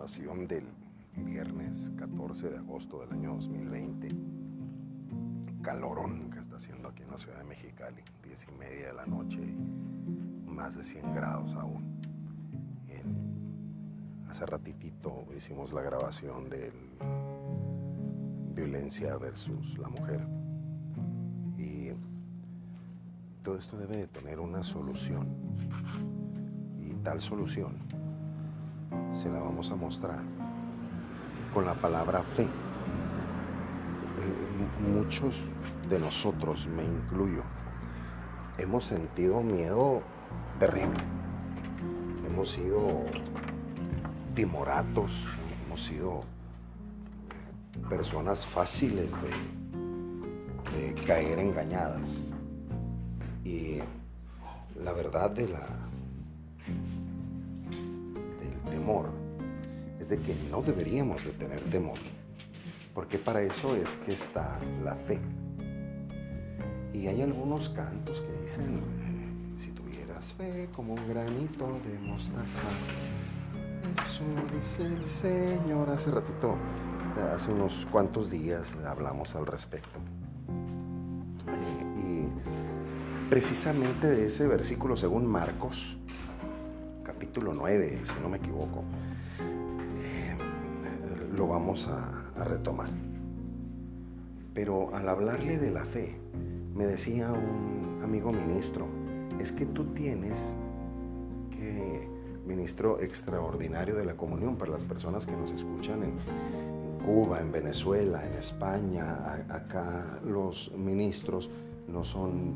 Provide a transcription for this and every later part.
grabación del viernes 14 de agosto del año 2020. Calorón que está haciendo aquí en la ciudad de Mexicali, 10 y media de la noche, más de 100 grados aún. hace ratitito hicimos la grabación del violencia versus la mujer. Y todo esto debe de tener una solución. Y tal solución se la vamos a mostrar con la palabra fe. Eh, muchos de nosotros, me incluyo, hemos sentido miedo terrible. Hemos sido timoratos, hemos sido personas fáciles de, caer engañadas. Y la verdad de la, temor es de que no deberíamos de tener temor, porque para eso es que está la fe. Y hay algunos cantos que dicen, si tuvieras fe como un granito de mostaza, eso dice el Señor. Hace ratito, hace unos cuantos días hablamos al respecto. Eh, y precisamente de ese versículo según Marcos, capítulo 9, si no me equivoco, eh, lo vamos a, a retomar. Pero al hablarle de la fe, me decía un amigo ministro, es que tú tienes que, ministro extraordinario de la comunión para las personas que nos escuchan en, Cuba, en Venezuela, en España, acá los ministros no son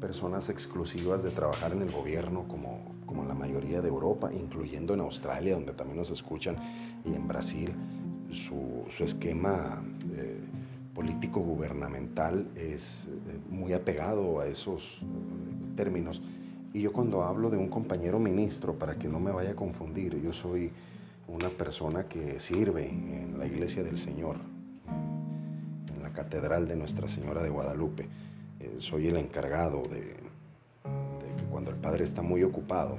personas exclusivas de trabajar en el gobierno como, como la mayoría de Europa, incluyendo en Australia, donde también nos escuchan, y en Brasil, su, su esquema eh, político gubernamental es eh, muy apegado a esos eh, términos. Y yo cuando hablo de un compañero ministro, para que no me vaya a confundir, yo soy una persona que sirve en la iglesia del Señor, en la catedral de Nuestra Señora de Guadalupe. Eh, soy el encargado de, cuando el Padre está muy ocupado,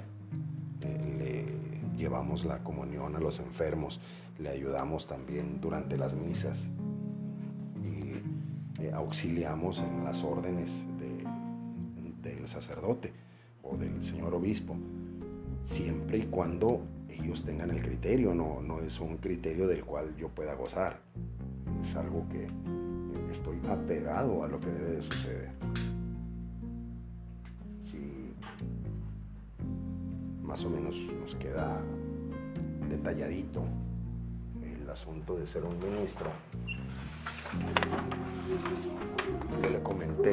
eh, le llevamos la comunión a los enfermos, le ayudamos también durante las misas y eh, auxiliamos en las órdenes del sacerdote o del señor obispo, siempre y cuando ellos tengan el criterio, no, no es un criterio del cual yo pueda gozar, es algo que estoy apegado a lo que debe de suceder. Más o menos nos queda detalladito el asunto de ser un ministro. Yo le comenté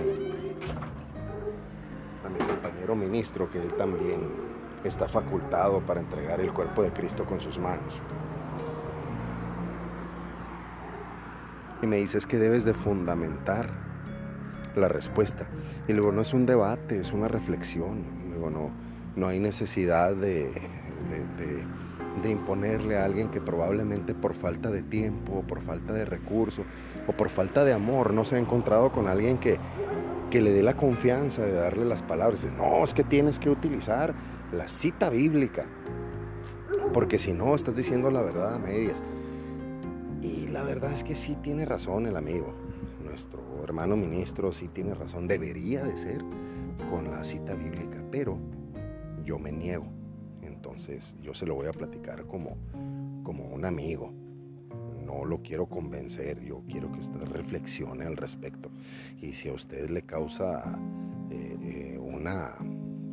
a mi compañero ministro que él también está facultado para entregar el cuerpo de Cristo con sus manos. Y me dices que debes de fundamentar la respuesta. Y luego no es un debate, es una reflexión. Luego no, no hay necesidad de, de, imponerle a alguien que probablemente por falta de tiempo, o por falta de recursos, o por falta de amor no se ha encontrado con alguien que, que le dé la confianza de darle las palabras. No, es que tienes que utilizar la cita bíblica, porque si no, estás diciendo la verdad a medias. Y la verdad es que sí tiene razón el amigo, nuestro hermano ministro sí tiene razón, debería de ser con la cita bíblica, pero yo me niego. Entonces yo se lo voy a platicar como, como un amigo no lo quiero convencer, yo quiero que usted reflexione al respecto. Y si a usted le causa eh, eh, una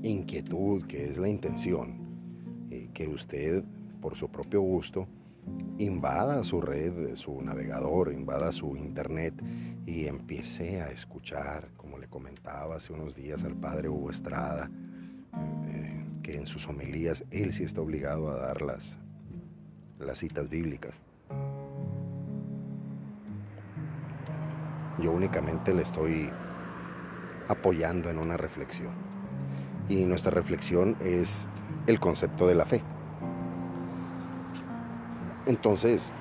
inquietud, que es la intención, eh, que usted por su propio gusto invada su red, su navegador, invada su internet y empiece a escuchar, como le comentaba hace unos días al padre Hugo Estrada, que en sus homilías él sí está obligado a dar las, las citas bíblicas. Yo únicamente le estoy apoyando en una reflexión. Y nuestra reflexión es el concepto de la fe. Entonces,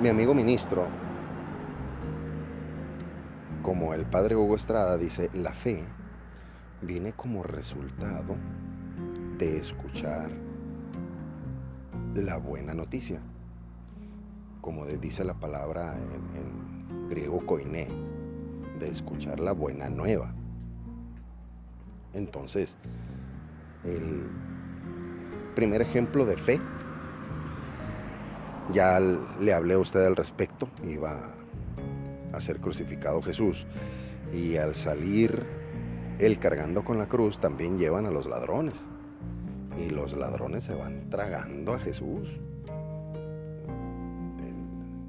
mi amigo ministro, como el padre Hugo Estrada dice, la fe viene como resultado de escuchar la buena noticia, como dice la palabra en, griego koiné, de escuchar la buena nueva. Entonces, el primer ejemplo de fe, ya le hablé a usted al respecto, iba a ser crucificado Jesús. Y al salir él cargando con la cruz, también llevan a los ladrones. Y los ladrones se van tragando a Jesús.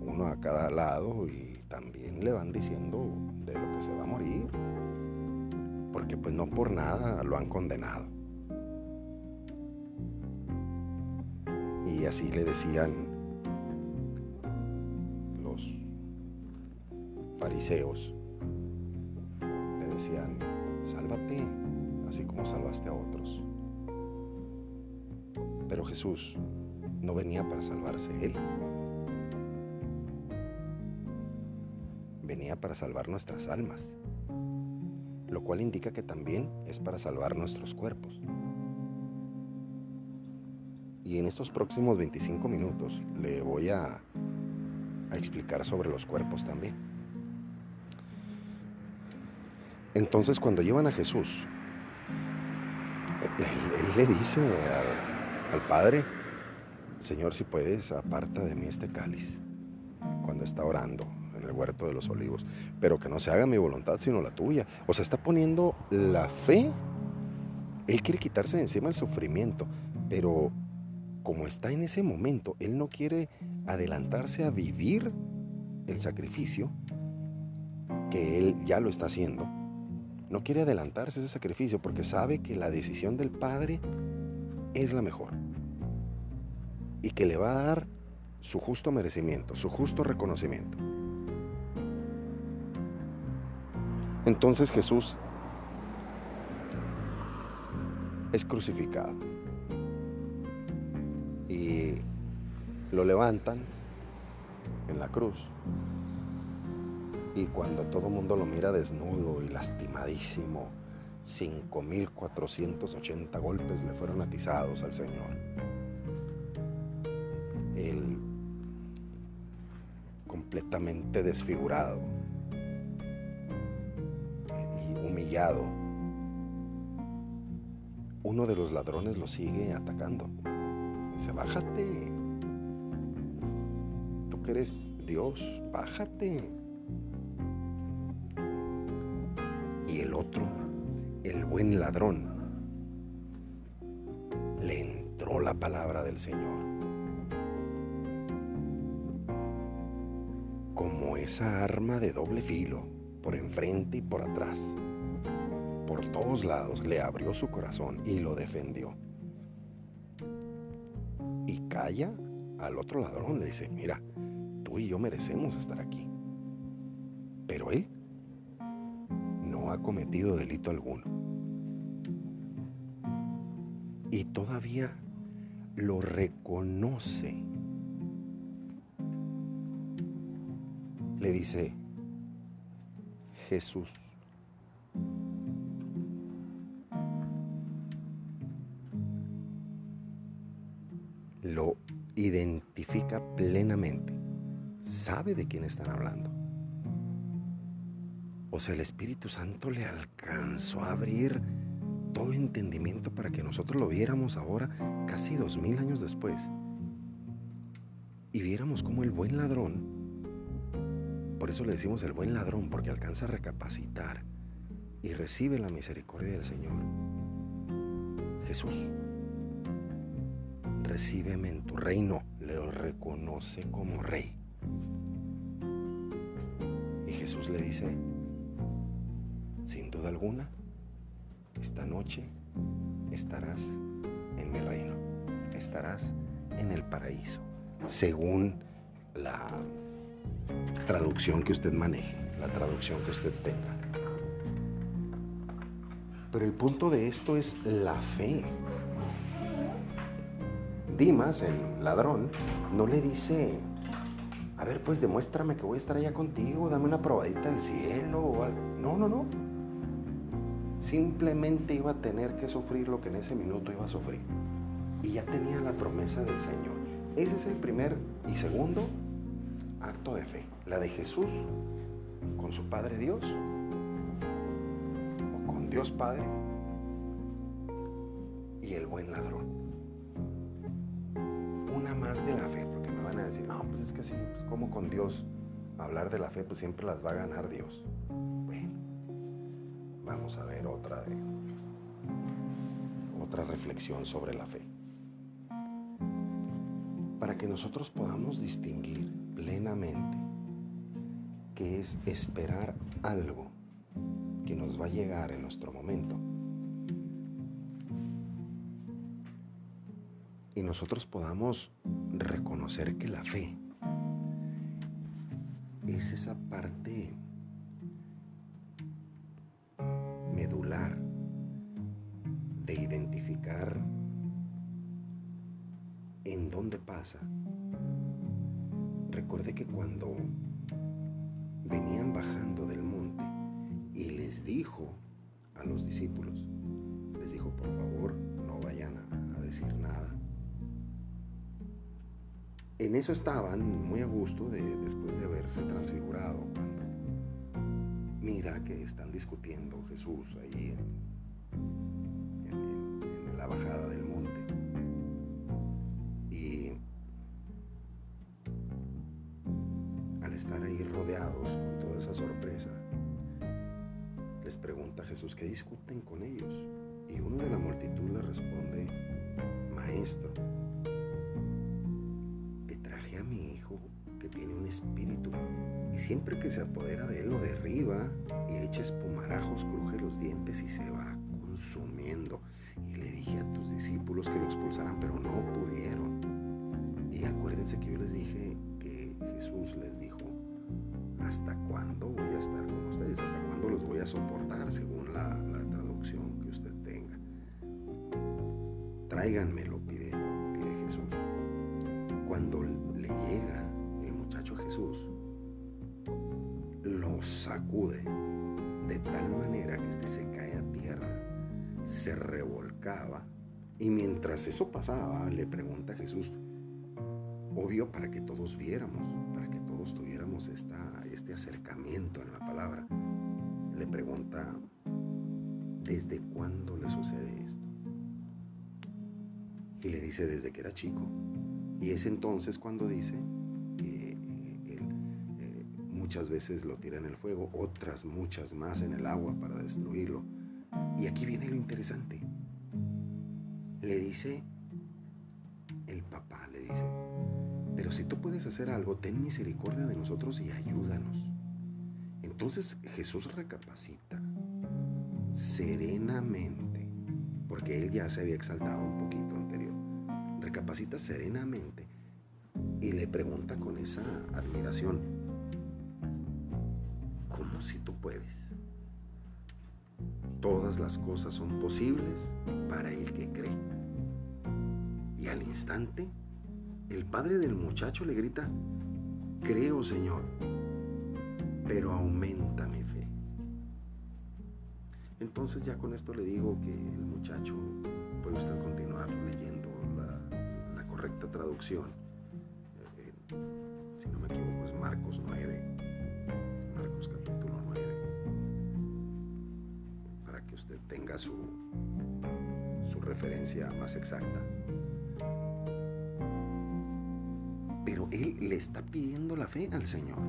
Uno a cada lado y también le van diciendo de lo que se va a morir. Porque pues no por nada lo han condenado. Y así le decían los fariseos. Le decían, sálvate, así como salvaste a otros. Pero Jesús no venía para salvarse Él. Venía para salvar nuestras almas, lo cual indica que también es para salvar nuestros cuerpos. Y en estos próximos 25 minutos le voy a, a explicar sobre los cuerpos también. Entonces cuando llevan a Jesús, él, le dice al, Padre, Señor, si puedes, aparta de mí este cáliz, cuando está orando en el huerto de los olivos, pero que no se haga mi voluntad sino la tuya. O sea, está poniendo la fe. Él quiere quitarse de encima el sufrimiento, pero como está en ese momento, él no quiere adelantarse a vivir el sacrificio, que él ya lo está haciendo, no quiere adelantarse ese sacrificio porque sabe que la decisión del Padre es la mejor. Y que le va a dar su justo merecimiento, su justo reconocimiento. Entonces Jesús es crucificado. Y lo levantan en la cruz. Y cuando todo el mundo lo mira desnudo y lastimadísimo, 5.480 golpes le fueron atizados al Señor. Él completamente desfigurado y humillado. Uno de los ladrones lo sigue atacando. Dice, bájate. Tú que eres Dios, bájate. el otro, el buen ladrón, le entró la palabra del Señor. Como esa arma de doble filo, por enfrente y por atrás. Por todos lados le abrió su corazón y lo defendió. Y calla al otro ladrón, le dice, mira, tú y yo merecemos estar aquí. Cometido delito alguno. Y todavía lo reconoce. Le dice, Jesús, lo identifica plenamente, sabe de quién están hablando. Sea, el Espíritu Santo le alcanzó a abrir todo entendimiento para que nosotros lo viéramos ahora, casi dos mil años después. Y viéramos como el buen ladrón, por eso le decimos el buen ladrón, porque alcanza a recapacitar y recibe la misericordia del Señor. Jesús, recíbeme en tu reino, le reconoce como rey. Y Jesús le dice, alguna, esta noche estarás en mi reino, estarás en el paraíso, según la traducción que usted maneje, la traducción que usted tenga. Pero el punto de esto es la fe. Dimas, el ladrón, no le dice, a ver, pues demuéstrame que voy a estar allá contigo, dame una probadita del cielo. No, no, no simplemente iba a tener que sufrir lo que en ese minuto iba a sufrir. Y ya tenía la promesa del Señor. Ese es el primer y segundo acto de fe. La de Jesús con su Padre Dios o con Dios Padre y el buen ladrón. Una más de la fe, porque me van a decir, no, pues es que así, pues como con Dios hablar de la fe, pues siempre las va a ganar Dios. A ver otra de otra reflexión sobre la fe. Para que nosotros podamos distinguir plenamente que es esperar algo que nos va a llegar en nuestro momento. Y nosotros podamos reconocer que la fe es esa parte En eso estaban muy a gusto de, después de haberse transfigurado, cuando mira que están discutiendo Jesús ahí en la bajada del monte. estar ahí rodeados con toda esa sorpresa, les pregunta a Jesús qué discuten con ellos. Y uno de la multitud le responde, Maestro, tiene un espíritu y siempre que se apodera de él lo derriba y echa espumarajos, cruje los dientes y se va consumiendo. Y le dije a tus discípulos que lo expulsaran, pero no pudieron. Y acuérdense que yo les dije que Jesús les dijo, ¿hasta cuándo voy a estar con ustedes? ¿Hasta cuándo los voy a soportar según la, traducción que usted tenga? Tráiganmelo, pide, pide Jesús. Cuando le llega Jesús, lo sacude de tal manera que este se cae a tierra, se revolcaba y mientras eso pasaba le pregunta a Jesús, obvio para que todos viéramos, para que todos tuviéramos esta, este acercamiento en la palabra, le pregunta, ¿desde cuándo le sucede esto? Y le dice, desde que era chico. Y es entonces cuando dice muchas veces lo tira en el fuego, otras muchas más en el agua para destruirlo. Y aquí viene lo interesante. Le dice, el papá le dice, pero si tú puedes hacer algo, ten misericordia de nosotros y ayúdanos. Entonces Jesús recapacita serenamente, porque él ya se había exaltado un poquito anterior. Recapacita serenamente y le pregunta con esa admiración, ¿cómo si tú puedes? Todas las cosas son posibles para el que cree. Y al instante el padre del muchacho le grita, creo Señor, pero aumenta mi fe. Entonces ya con esto le digo que el muchacho puede usted continuar leyendo la, correcta traducción. Eh, si no me equivoco es Marcos 9, tenga su, su referencia más exacta. pero él le está pidiendo la fe al Señor.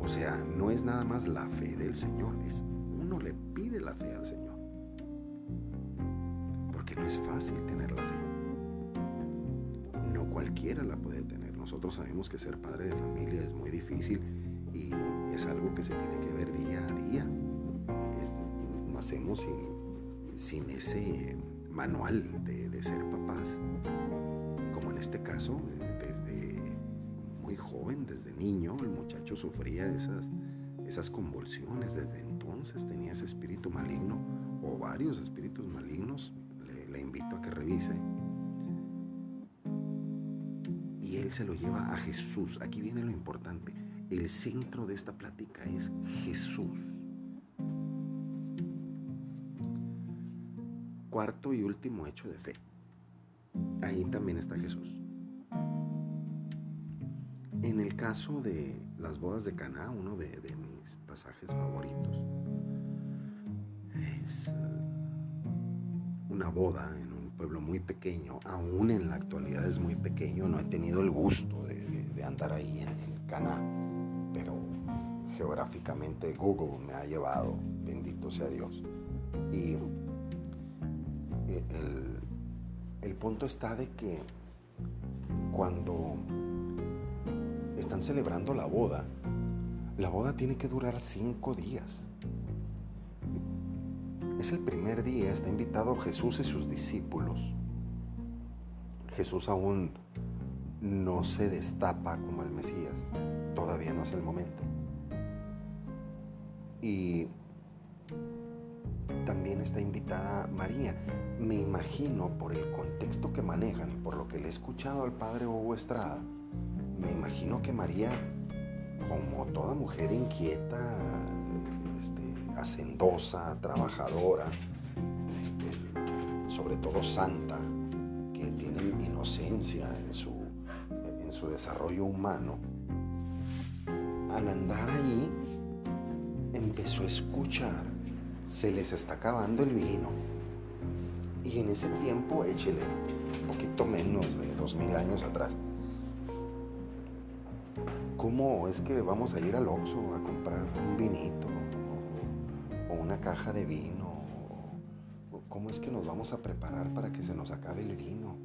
O sea, no es nada más la fe del Señor, es uno le pide la fe al Señor. Porque no es fácil tener la fe. No cualquiera la puede tener. Nosotros sabemos que ser padre de familia es muy difícil y es algo que se tiene que ver día a día. Nacemos sin, ese manual de, ser papás en este caso, desde muy joven, desde niño, el muchacho sufría esas, esas convulsiones. Desde entonces tenía ese espíritu maligno o varios espíritus malignos. Le invito a que revise. Y él se lo lleva a Jesús. Aquí viene lo importante. El centro de esta plática es Jesús. Cuarto y último hecho de fe ahí también está Jesús. En el caso de las bodas de Caná, uno de, mis pasajes favoritos, es eh, una boda en un pueblo muy pequeño, aún en la actualidad es muy pequeño, no he tenido el gusto de, andar ahí en, en Caná, pero geográficamente Google me ha llevado, bendito sea Dios. Y el, el punto está de que cuando están celebrando la boda, la boda tiene que durar cinco días. Es el primer día, está invitado Jesús y sus discípulos. Jesús aún no se destapa como el Mesías, todavía no es el momento. Y María. Me imagino por el contexto que manejan y por lo que le he escuchado al padre Hugo Estrada, me imagino que María, como toda mujer inquieta, este, hacendosa, trabajadora, sobre todo santa, que tiene inocencia en su, en su desarrollo humano, al andar ahí empezó a escuchar, se les está acabando el vino. Y en ese tiempo, échele, un poquito menos de dos mil años atrás, ¿cómo es que vamos a ir al Oxxo a comprar un vinito o, una caja de vino? ¿Cómo es que nos vamos a preparar para que se nos acabe el vino?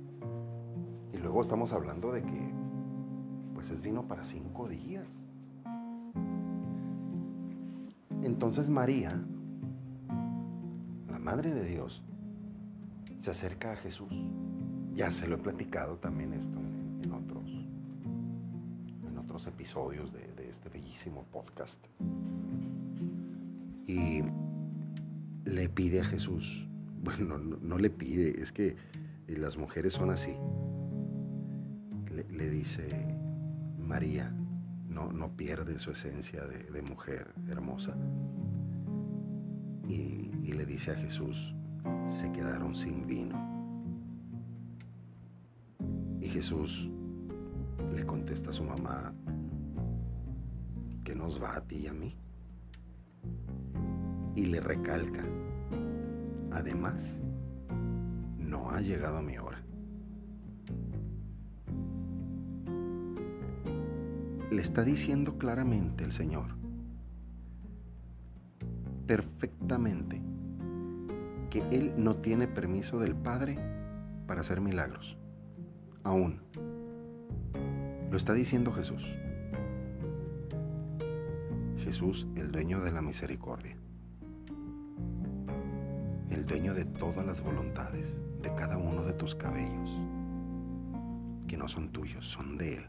Y luego estamos hablando de que pues es vino para cinco días. Entonces María, Madre de Dios, se acerca a Jesús. Ya se lo he platicado también esto en, otros, en otros episodios de, este bellísimo podcast. Y le pide a Jesús, bueno, no, le pide, es que las mujeres son así. Le, dice, María, no, no pierde su esencia de, mujer hermosa. Y, le dice a Jesús, se quedaron sin vino. Y Jesús le contesta a su mamá, ¿qué nos va a ti y a mí? Y le recalca, además, no ha llegado mi hora. Le está diciendo claramente el Señor, perfectamente, que Él no tiene permiso del Padre para hacer milagros. Aún. Lo está diciendo Jesús. Jesús, el dueño de la misericordia. El dueño de todas las voluntades, de cada uno de tus cabellos, que no son tuyos, son de Él.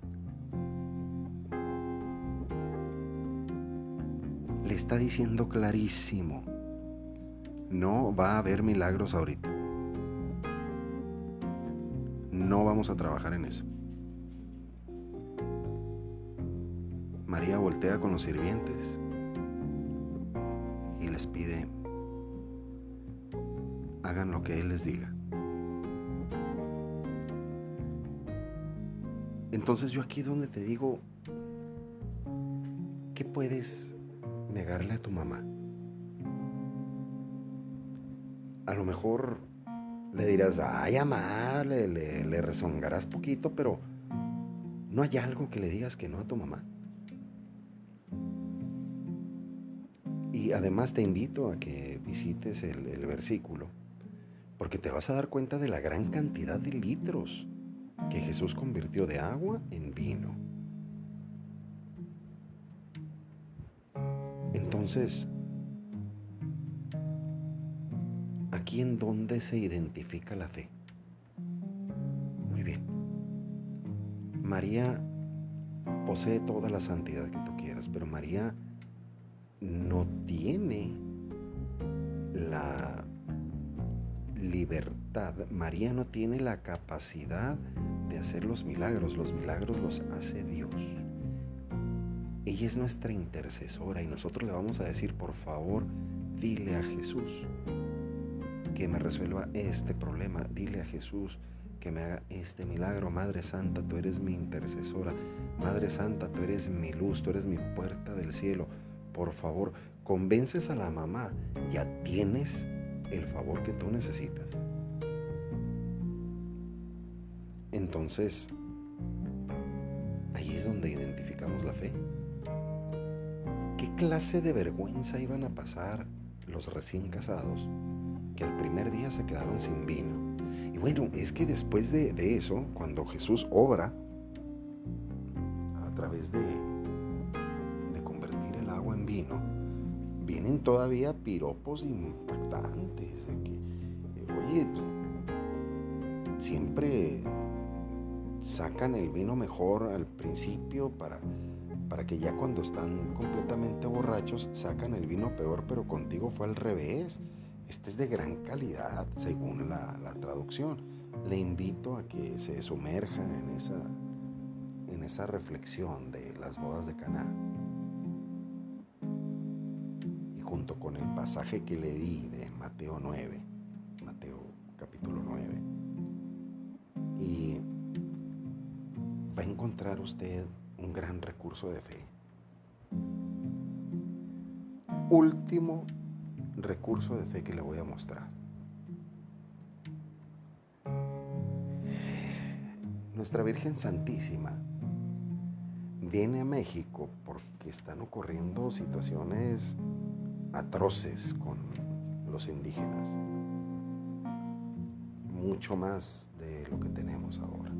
Le está diciendo clarísimo no va a haber milagros ahorita. No vamos a trabajar en eso. María voltea con los sirvientes y les pide, hagan lo que Él les diga. Entonces yo aquí donde te digo, ¿qué puedes negarle a tu mamá? A lo mejor le dirás, ay, amar, le, rezongarás poquito, pero no hay algo que le digas que no a tu mamá. Y además te invito a que visites el, versículo, porque te vas a dar cuenta de la gran cantidad de litros que Jesús convirtió de agua en vino. Entonces, aquí en donde se identifica la fe. Muy bien. María posee toda la santidad que tú quieras, pero María no tiene la libertad, María no tiene la capacidad de hacer los milagros, los milagros los hace Dios. Ella es nuestra intercesora y nosotros le vamos a decir, por favor, dile a Jesús que me resuelva este problema. Dile a Jesús que me haga este milagro. Madre Santa, tú eres mi intercesora. Madre Santa, tú eres mi luz, tú eres mi puerta del cielo. Por favor, convences a la mamá, ya tienes el favor que tú necesitas. Entonces, ahí es donde identificamos la fe. ¿Qué clase de vergüenza iban a pasar los recién casados que el primer día se quedaron sin vino? Y bueno, es que después de, eso, cuando Jesús obra a través de, de convertir el agua en vino, vienen todavía piropos impactantes de que, oye, siempre sacan el vino mejor al principio para, para que ya cuando están completamente borrachos sacan el vino peor, pero contigo fue al revés. Este es de gran calidad según la, traducción. Le invito a que se sumerja en esa, en esa reflexión de las bodas de Caná. Y junto con el pasaje que le di de Mateo 9, Mateo capítulo 9, y va a encontrar usted un gran recurso de fe. Último recurso de fe que le voy a mostrar. Nuestra Virgen Santísima viene a México porque están ocurriendo situaciones atroces con los indígenas. Mucho más de lo que tenemos ahora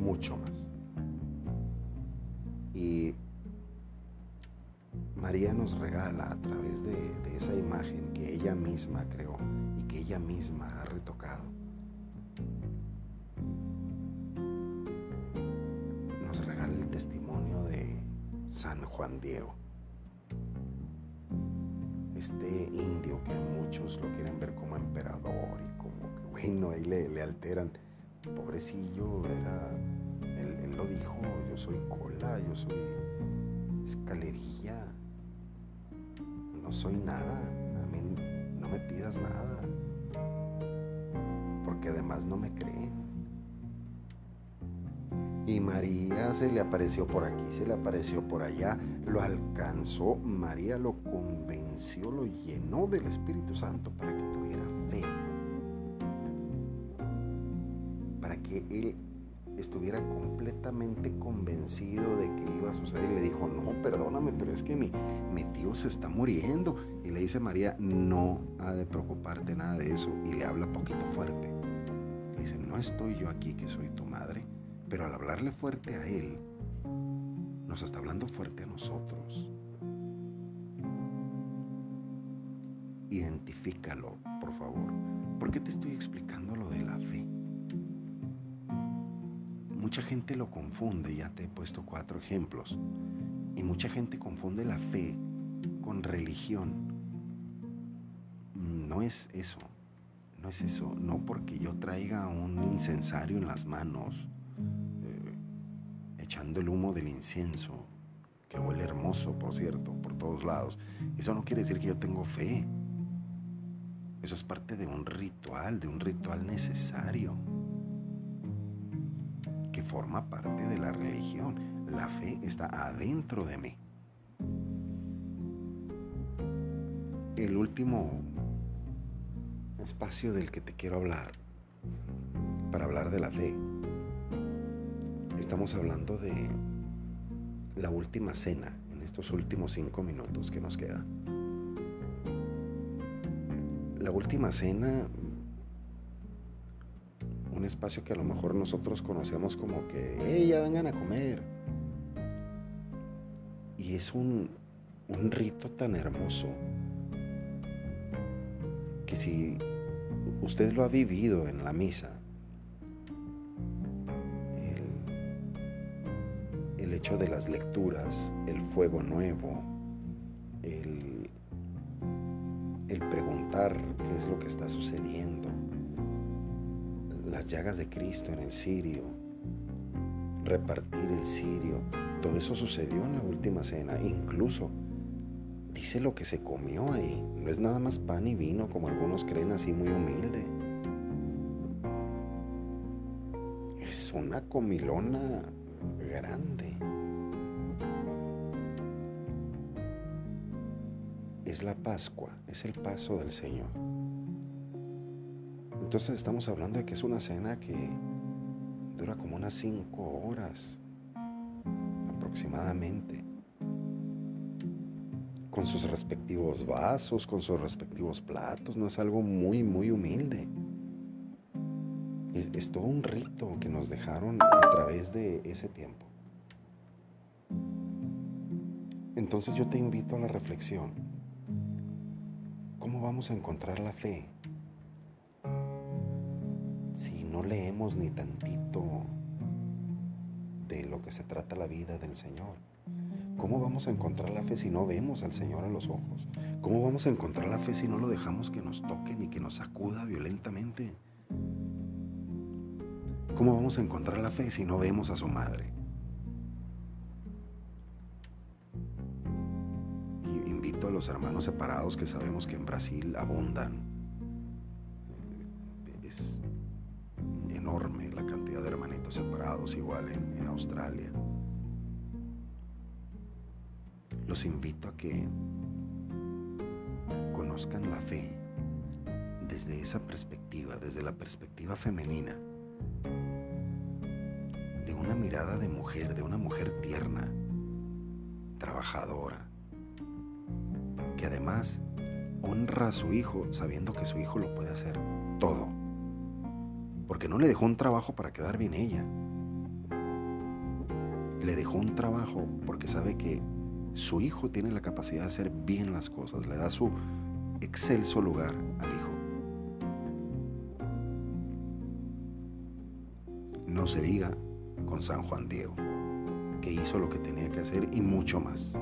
mucho más. Y María nos regala a través de, esa imagen que ella misma creó y que ella misma ha retocado. Nos regala el testimonio de San Juan Diego. Este indio que muchos lo quieren ver como emperador y como que, bueno, ahí le, alteran pobrecillo, era, él, lo dijo, yo soy cola, yo soy escalerilla, no soy nada, a mí no me pidas nada, porque además no me creen. Y María se le apareció por aquí, se le apareció por allá, lo alcanzó, María lo convenció, lo llenó del Espíritu Santo para que tuviera fe que él estuviera completamente convencido de que iba a suceder. Y le dijo, no, perdóname, pero es que mi, mi tío se está muriendo. Y le dice María, no ha de preocuparte nada de eso. Y le habla poquito fuerte. Le dice, no estoy yo aquí que soy tu madre. Pero al hablarle fuerte a él, nos está hablando fuerte a nosotros. Identifícalo, por favor. ¿Por qué te estoy explicando lo de la fe? Mucha gente lo confunde, ya te he puesto cuatro ejemplos, y mucha gente confunde la fe con religión. No es eso, no es eso, no porque yo traiga un incensario en las manos, eh, echando el humo del incienso, que huele hermoso, por cierto, por todos lados. Eso no quiere decir que yo tengo fe. Eso es parte de un ritual, de un ritual necesario forma parte de la religión. La fe está adentro de mí. El último espacio del que te quiero hablar, para hablar de la fe, estamos hablando de la última cena en estos últimos cinco minutos que nos quedan. La última cena un espacio que a lo mejor nosotros conocemos como que, hey, ya vengan a comer. Y es un, un rito tan hermoso que si usted lo ha vivido en la misa, el, el hecho de las lecturas, el fuego nuevo, el, el preguntar qué es lo que está sucediendo, las llagas de Cristo en el cirio, repartir el cirio, todo eso sucedió en la última cena. Incluso dice lo que se comió ahí. No es nada más pan y vino como algunos creen así muy humilde. es una comilona grande. Es la Pascua, es el paso del Señor. Entonces estamos hablando de que es una cena que dura como unas cinco horas aproximadamente, con sus respectivos vasos, con sus respectivos platos, no es algo muy, muy humilde. Es, todo un rito que nos dejaron a través de ese tiempo. Entonces yo te invito a la reflexión. ¿Cómo vamos a encontrar la fe no leemos ni tantito de lo que se trata la vida del Señor. ¿Cómo vamos a encontrar la fe si no vemos al Señor a los ojos? ¿Cómo vamos a encontrar la fe si no lo dejamos que nos toque ni que nos sacuda violentamente? ¿Cómo vamos a encontrar la fe si no vemos a su madre? invito a los hermanos separados que sabemos que en Brasil abundan. Igual en Australia. Los invito a que conozcan la fe desde esa perspectiva, desde la perspectiva femenina, de una mirada de mujer, de una mujer tierna, trabajadora, que además honra a su hijo sabiendo que su hijo lo puede hacer todo porque no le dejó un trabajo para quedar bien ella. Le dejó un trabajo porque sabe que su hijo tiene la capacidad de hacer bien las cosas, le da su excelso lugar al hijo. No se diga con San Juan Diego, que hizo lo que tenía que hacer y mucho más.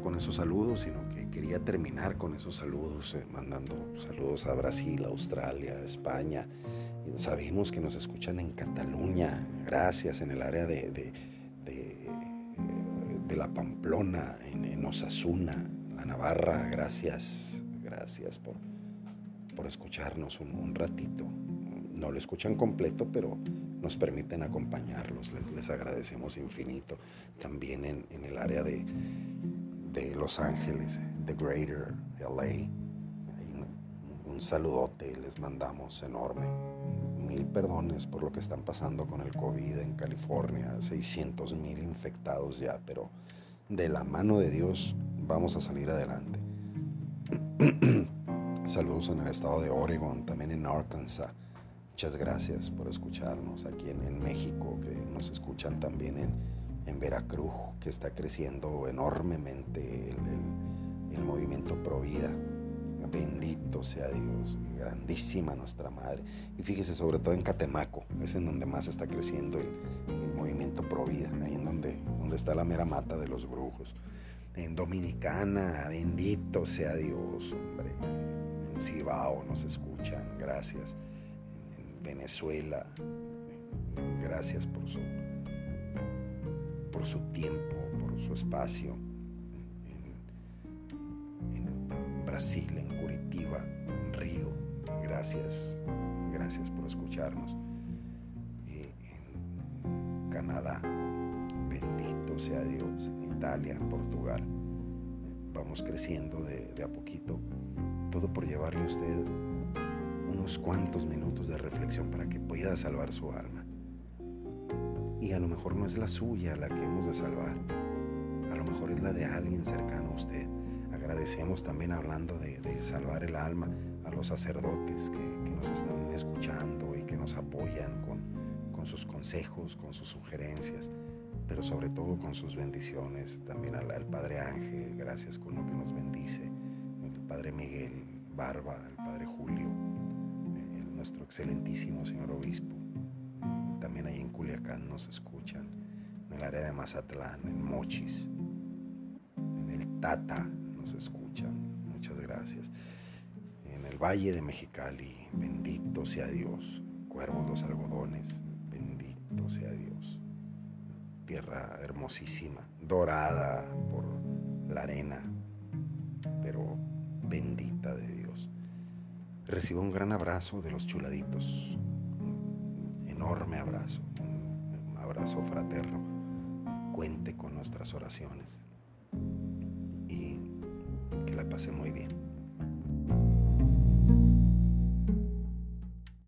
con esos saludos, sino que quería terminar con esos saludos, eh, mandando saludos a Brasil, Australia, España. Sabemos que nos escuchan en Cataluña, gracias, en el área de, de, la Pamplona, en, Osasuna, la Navarra, gracias, gracias por, por escucharnos un, ratito. No lo escuchan completo, pero nos permiten acompañarlos, les, agradecemos infinito. También en el área de, de Los Ángeles, The Greater LA. Un, saludote les mandamos enorme. Mil perdones por lo que están pasando con el COVID en California. 600 mil infectados ya, pero de la mano de Dios vamos a salir adelante. Saludos en el estado de Oregon, también en Arkansas. Muchas gracias por escucharnos aquí en México, que nos escuchan también en en Veracruz, que está creciendo enormemente el, el, movimiento Pro Vida. Bendito sea Dios, grandísima nuestra Madre. Y fíjese, sobre todo en Catemaco, es en donde más está creciendo el, movimiento Pro Vida, ahí en donde, donde está la mera mata de los brujos. En Dominicana, bendito sea Dios, hombre. En Cibao nos escuchan, gracias. En Venezuela, gracias por su por su tiempo, por su espacio. Brasil, en Curitiba, en Río. Gracias, gracias por escucharnos. en Canadá, bendito sea Dios. En Italia, Portugal. Vamos creciendo de a poquito. Todo por llevarle a usted unos cuantos minutos de reflexión para que pueda salvar su alma y a lo mejor no es la suya la que hemos de salvar, a lo mejor es la de alguien cercano a usted. Agradecemos también hablando de, salvar el alma a los sacerdotes que, nos están escuchando y que nos apoyan con, sus consejos, con sus sugerencias, pero sobre todo con sus bendiciones. También al, Padre Ángel, gracias con lo que nos bendice, el Padre Miguel Barba, el Padre Julio, nuestro excelentísimo señor obispo. También ahí en Culiacán nos escuchan, en el área de Mazatlán, en Mochis, en el Tata nos escuchan, muchas gracias. En el Valle de Mexicali, bendito sea Dios, cuervos los algodones, bendito sea Dios. Tierra hermosísima, dorada por la arena, pero bendita de Dios. Reciba un gran abrazo de los chuladitos, un enorme abrazo, un abrazo fraterno. Cuente con nuestras oraciones la pase muy bien.